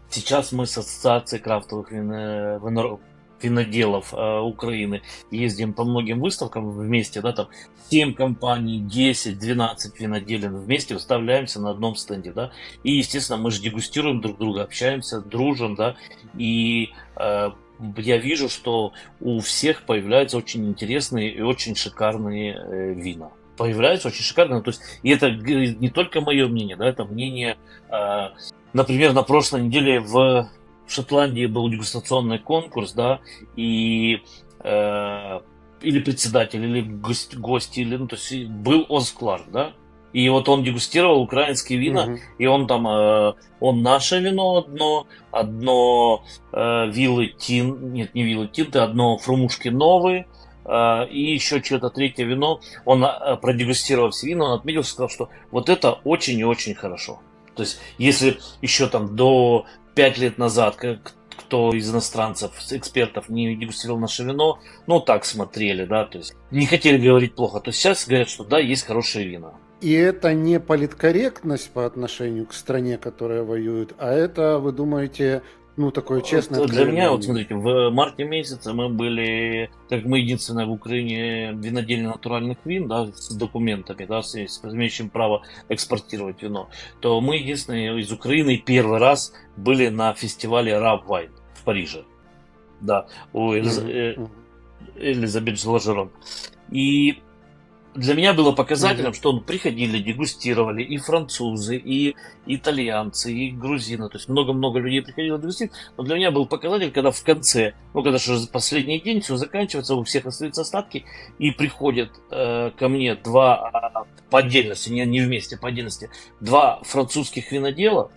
сейчас мы с Ассоциацией крафтовых вин, виноделов э, Украины. Ездим по многим выставкам вместе, да, там 7 компаний, 10, 12 виноделин вместе выставляемся на одном стенде, да. И, естественно, мы же дегустируем друг друга, общаемся, дружим, да. И э, я вижу, что у всех появляются очень интересные и очень шикарные э, вина появляются очень шикарные. То есть, и это не только мое мнение, да, это мнение, э, например, на прошлой неделе в в Шотландии был дегустационный конкурс, да, и э, или председатель, или гость, гость, или, ну, то есть был Оз Кларк, да, и вот он дегустировал украинские вина, угу. и он там, э, он наше вино одно, одно э, виллы тин, нет, не виллы тинты, одно фрумушки новые, э, и еще что-то третье вино. Он э, продегустировал все вина, он отметил, сказал, что вот это очень и очень хорошо. То есть, если еще там до пять лет назад, как кто из иностранцев, экспертов не дегустировал наше вино, ну так смотрели, да, то есть не хотели говорить плохо, то сейчас говорят, что да, есть хорошее вино. И это не политкорректность по отношению к стране, которая воюет, а это, вы думаете, ну, такое честное вот Для меня, вот смотрите, в марте месяце мы были, как мы единственная в Украине винодельня натуральных вин, да, с документами, да, с, с имеющим право экспортировать вино, то мы единственные из Украины первый раз были на фестивале Раб Вайн в Париже. Да, у Элиз... mm-hmm. Элизабет Лажерон. И для меня было показателем, mm-hmm. что он приходили, дегустировали и французы, и итальянцы, и грузины. То есть много-много людей приходило дегустировать. Но для меня был показатель, когда в конце, ну когда же последний день, все заканчивается, у всех остаются остатки, и приходят э, ко мне два а, по отдельности, не, не вместе, по отдельности, два французских винодела,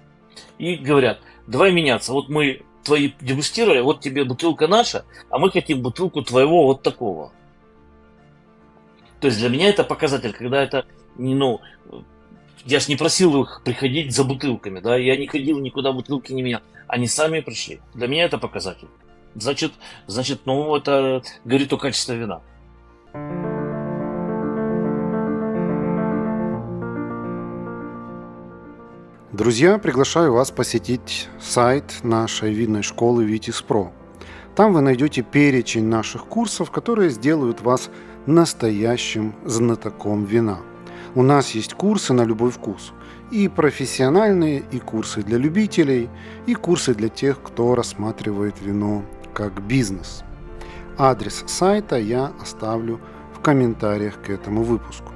и говорят, давай меняться. Вот мы твои дегустировали, вот тебе бутылка наша, а мы хотим бутылку твоего вот такого. То есть для меня это показатель, когда это, ну, я ж не просил их приходить за бутылками, да, я не ходил никуда, бутылки не менял. Они сами пришли. Для меня это показатель. Значит, значит, ну, это говорит о качестве вина. Друзья, приглашаю вас посетить сайт нашей винной школы Витис Про. Там вы найдете перечень наших курсов, которые сделают вас настоящим знатоком вина. У нас есть курсы на любой вкус. И профессиональные, и курсы для любителей, и курсы для тех, кто рассматривает вино как бизнес. Адрес сайта я оставлю в комментариях к этому выпуску.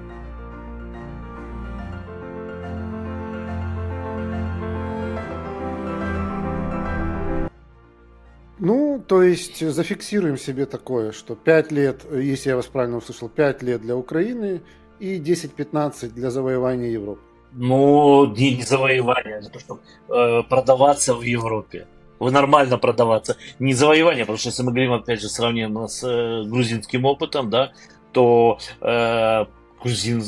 Ну, то есть зафиксируем себе такое, что 5 лет, если я вас правильно услышал, 5 лет для Украины и 10-15 для завоевания Европы. Ну, не, не завоевание, а то, чтобы э, продаваться в Европе. Вы нормально продаваться. Не завоевание, потому что если мы говорим, опять же, сравним с э, грузинским опытом, да, то э, грузин,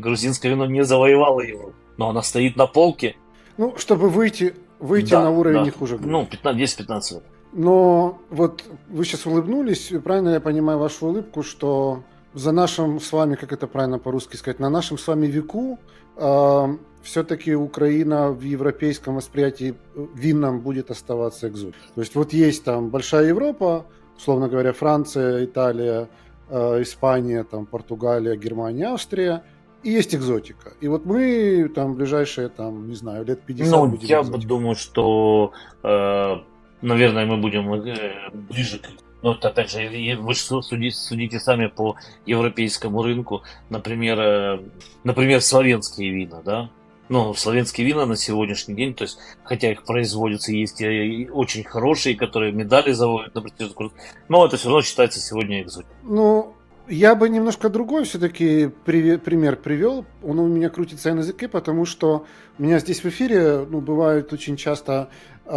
грузинское вино не завоевало Европу. Но она стоит на полке. Ну, чтобы выйти, выйти да, на уровень да. не хуже. Ну, 10-15 лет. Но вот вы сейчас улыбнулись, и правильно я понимаю вашу улыбку, что за нашим с вами, как это правильно по-русски сказать, на нашем с вами веку э, все-таки Украина в европейском восприятии винном будет оставаться экзот. То есть вот есть там большая Европа, условно говоря, Франция, Италия, э, Испания, там, Португалия, Германия, Австрия, и есть экзотика. И вот мы там ближайшие, там, не знаю, лет 50 Ну, я бы думаю, что э, наверное, мы будем э, ближе к ну, опять же, вы судите, судите сами по европейскому рынку, например, э, например, славянские вина, да? Ну, славянские вина на сегодняшний день, то есть, хотя их производятся, есть и очень хорошие, которые медали заводят, например, но это все равно считается сегодня экзотикой. Ну, я бы немножко другой все-таки пример привел. Он у меня крутится на языке, потому что у меня здесь в эфире ну, бывают очень часто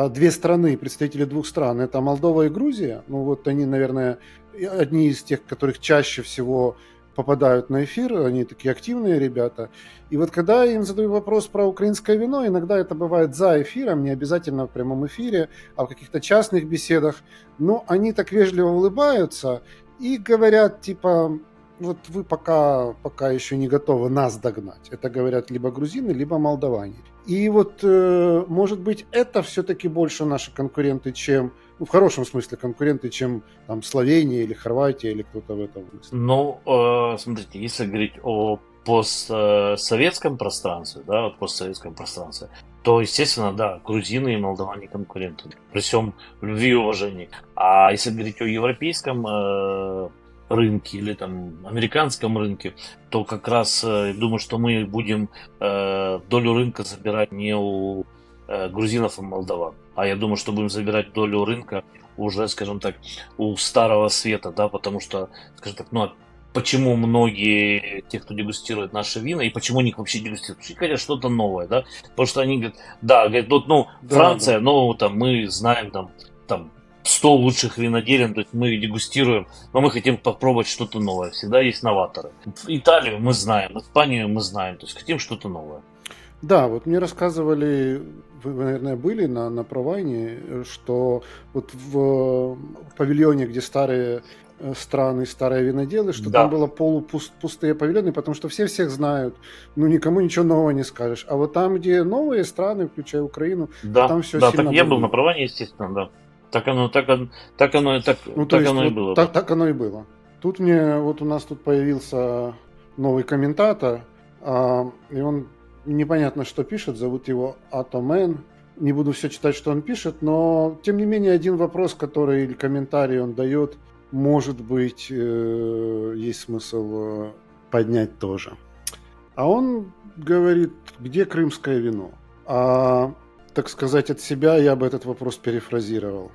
две страны, представители двух стран. Это Молдова и Грузия. Ну вот они, наверное, одни из тех, которых чаще всего попадают на эфир, они такие активные ребята. И вот когда я им задаю вопрос про украинское вино, иногда это бывает за эфиром, не обязательно в прямом эфире, а в каких-то частных беседах, но они так вежливо улыбаются и говорят, типа, вот вы пока, пока еще не готовы нас догнать. Это говорят либо грузины, либо молдаване. И вот, э, может быть, это все-таки больше наши конкуренты, чем, ну, в хорошем смысле конкуренты, чем там Словения или Хорватия или кто-то в этом смысле. Ну, э, смотрите, если говорить о постсоветском пространстве, да, вот постсоветском пространстве, то, естественно, да, грузины и молдаване конкуренты. При всем любви и уважении. А если говорить о европейском э, рынке или там американском рынке, то как раз э, думаю, что мы будем э, долю рынка забирать не у э, грузинов и молдаван, а я думаю, что будем забирать долю рынка уже, скажем так, у старого света, да, потому что, скажем так, ну, почему многие, те, кто дегустирует наши вина, и почему они их вообще дегустируют? Что хотят что-то новое, да, потому что они говорят, да, говорят, вот, ну, да, Франция, да. ну, там, мы знаем, там, там, 100 лучших виноделин, то есть мы дегустируем, но мы хотим попробовать что-то новое. Всегда есть новаторы. Италию мы знаем, Испанию мы знаем, то есть хотим что-то новое. Да, вот мне рассказывали, вы, наверное, были на, на Провайне, что вот в павильоне, где старые э, страны, старые виноделы, что да. там было полупустые павильоны, потому что все всех знают, ну никому ничего нового не скажешь. А вот там, где новые страны, включая Украину, да, там все да, сильно... Так я был на Провайне, естественно, да. Так оно, так, так оно, так, ну, так оно вот и было. Так, так оно и было. Тут мне, вот у нас тут появился новый комментатор, а, и он непонятно что пишет, зовут его Атомен. Не буду все читать, что он пишет, но тем не менее один вопрос, который или комментарий он дает, может быть, э, есть смысл э, поднять тоже. А он говорит, где крымское вино? А, так сказать, от себя я бы этот вопрос перефразировал.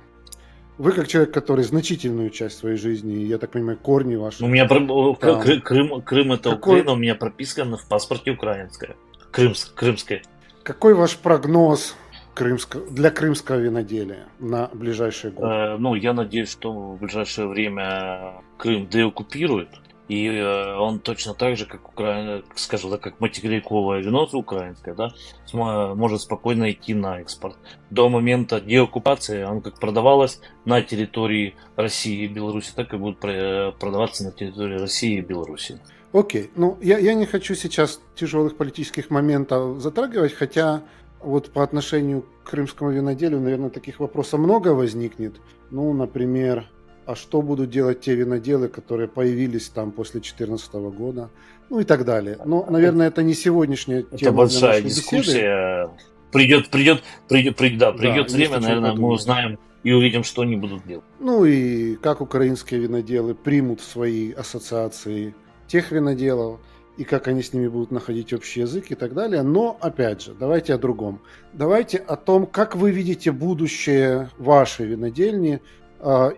Вы как человек, который значительную часть своей жизни, я так понимаю, корни ваши. У меня да. Крым, Крым это Какой... Украина, у меня прописка в паспорте украинская. Крымс, крымская. Какой ваш прогноз крымско, для крымского виноделия на ближайшие годы? Э, ну, я надеюсь, что в ближайшее время Крым деоккупирует. И э, он точно так же, как Украина, скажем так, как материковое вино украинское, да, может спокойно идти на экспорт. До момента деоккупации оно как продавалось на территории России и Беларуси, так и будет продаваться на территории России и Беларуси. Окей, ну я, я не хочу сейчас тяжелых политических моментов затрагивать, хотя вот по отношению к крымскому виноделию, наверное, таких вопросов много возникнет. Ну, например, а что будут делать те виноделы, которые появились там после 2014 года, ну и так далее. Но, наверное, это не сегодняшняя тема. Это большая дискуссия. Беседы. Придет, придет, придет, придет, да, придет да, время, наверное, мы узнаем и увидим, что они будут делать. Ну и как украинские виноделы примут в свои ассоциации тех виноделов, и как они с ними будут находить общий язык и так далее. Но, опять же, давайте о другом. Давайте о том, как вы видите будущее вашей винодельни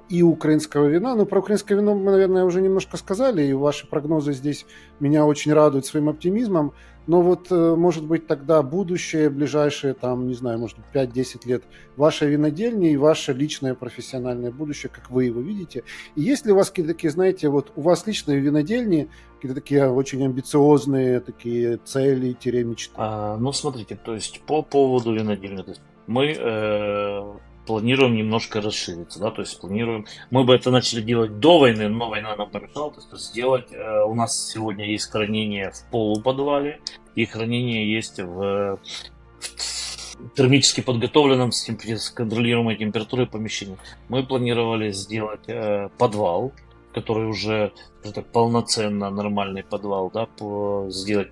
и украинского вина. Ну, про украинское вино мы, наверное, уже немножко сказали, и ваши прогнозы здесь меня очень радуют своим оптимизмом. Но вот, э, может быть, тогда будущее, ближайшие, там, не знаю, может быть, 5-10 лет вашей винодельни и ваше личное профессиональное будущее, как вы его видите. И есть ли у вас какие-то такие, знаете, вот у вас личные винодельни, какие-то такие очень амбициозные такие цели-мечты? А, ну, смотрите, то есть по поводу винодельни, мы э, планируем немножко расшириться, да, то есть планируем, мы бы это начали делать до войны, но война нам помешала, то есть сделать, э, у нас сегодня есть хранение в полуподвале, и хранение есть в, в термически подготовленном с, с контролируемой температурой помещении. Мы планировали сделать э, подвал, который уже так, полноценно нормальный подвал, да, по, сделать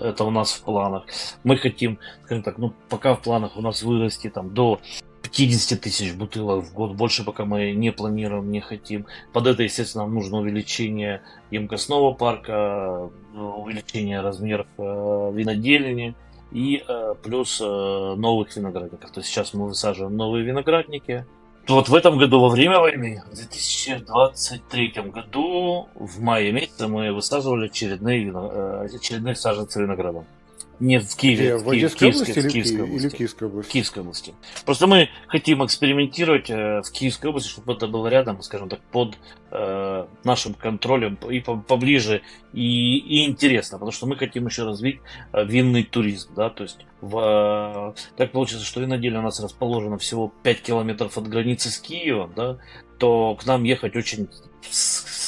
это у нас в планах. Мы хотим, скажем так, ну пока в планах у нас вырасти там до 50 тысяч бутылок в год, больше пока мы не планируем, не хотим. Под это, естественно, нам нужно увеличение емкостного парка, увеличение размеров э, винодельни и э, плюс э, новых виноградников. То есть сейчас мы высаживаем новые виноградники. Вот в этом году, во время войны, в 2023 году, в мае месяце мы высаживали очередные, очередные саженцы винограда. Нет, в Киеве. В, в Одесской области или, Киевской области? или Киевской области? Киевской области. Просто мы хотим экспериментировать э, в Киевской области, чтобы это было рядом, скажем так, под э, нашим контролем и поближе и, и интересно, потому что мы хотим еще развить э, винный туризм, да, то есть в, э, так получится, что виноделие у нас расположено всего 5 километров от границы с Киевом, да, то к нам ехать очень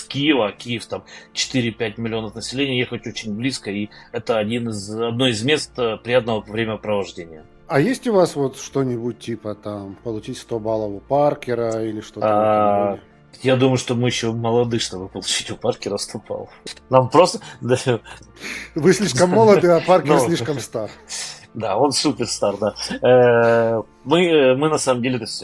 Киева, Киев там 4-5 миллионов населения, ехать очень близко, и это один из, одно из мест э, приятного времяпровождения. А есть у вас вот что-нибудь типа там получить 100 баллов у Паркера или что-то? А, я думаю, что мы еще молоды, чтобы получить у Паркера 100 баллов. Нам просто... Вы слишком молоды, а Паркер Но... слишком стар. Да, он суперстар, да. Э, мы, э, мы на самом деле, то есть,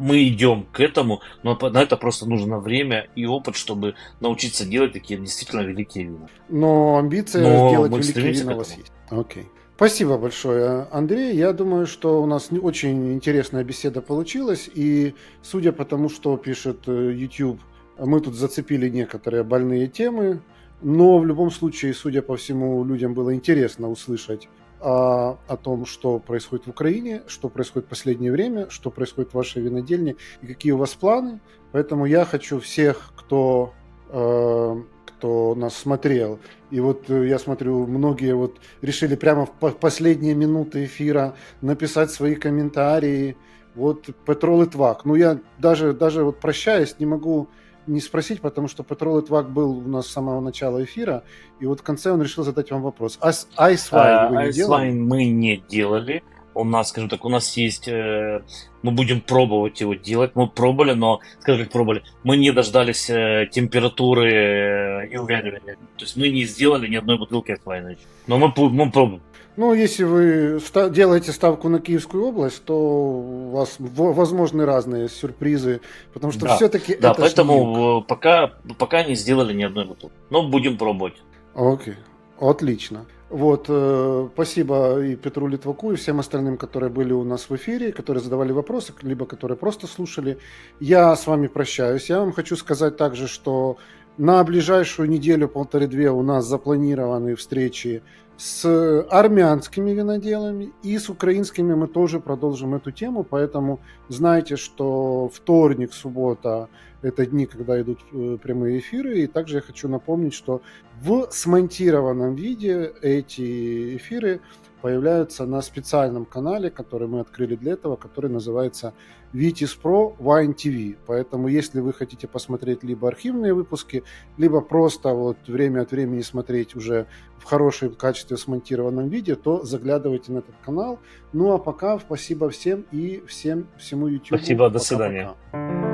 мы идем к этому, но на это просто нужно время и опыт, чтобы научиться делать такие действительно великие вина. Но амбиция но сделать великие вина у вас есть. Окей. Спасибо большое, Андрей. Я думаю, что у нас очень интересная беседа получилась. И судя по тому, что пишет э, YouTube, мы тут зацепили некоторые больные темы. Но в любом случае, судя по всему, людям было интересно услышать о, о том, что происходит в Украине, что происходит в последнее время, что происходит в вашей винодельне и какие у вас планы. Поэтому я хочу всех, кто, э, кто нас смотрел, и вот э, я смотрю, многие вот решили прямо в последние минуты эфира написать свои комментарии. Вот Петрол и Твак. Ну, я даже, даже вот прощаясь, не могу не спросить, потому что Патрол Твак был у нас с самого начала эфира, и вот в конце он решил задать вам вопрос. Айсвайн вы не делали? мы не делали. У нас, скажем так, у нас есть, э, мы будем пробовать его делать. Мы пробовали, но, скажем как пробовали, мы не дождались э, температуры э, и увядывания. То есть мы не сделали ни одной бутылки Айсвайна. Но мы, мы пробуем. Ну, если вы делаете ставку на Киевскую область, то у вас возможны разные сюрпризы, потому что да, все-таки да, это поэтому пока, пока не сделали ни одной бутылки. Но будем пробовать. Окей, отлично. Вот, э, спасибо и Петру Литваку, и всем остальным, которые были у нас в эфире, которые задавали вопросы, либо которые просто слушали. Я с вами прощаюсь. Я вам хочу сказать также, что на ближайшую неделю, полторы-две у нас запланированы встречи с армянскими виноделами и с украинскими. Мы тоже продолжим эту тему, поэтому знайте, что вторник, суббота – это дни, когда идут э, прямые эфиры, и также я хочу напомнить, что в смонтированном виде эти эфиры появляются на специальном канале, который мы открыли для этого, который называется Vitis Pro Wine TV. Поэтому, если вы хотите посмотреть либо архивные выпуски, либо просто вот время от времени смотреть уже в хорошем качестве смонтированном виде, то заглядывайте на этот канал. Ну а пока спасибо всем и всем всему YouTube. Спасибо, до свидания.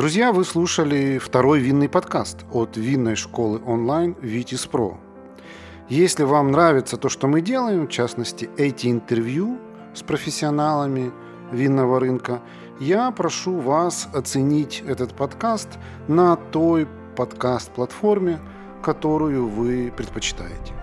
Друзья, вы слушали второй винный подкаст от винной школы онлайн Vitis Pro. Если вам нравится то, что мы делаем, в частности, эти интервью с профессионалами винного рынка, я прошу вас оценить этот подкаст на той подкаст-платформе, которую вы предпочитаете.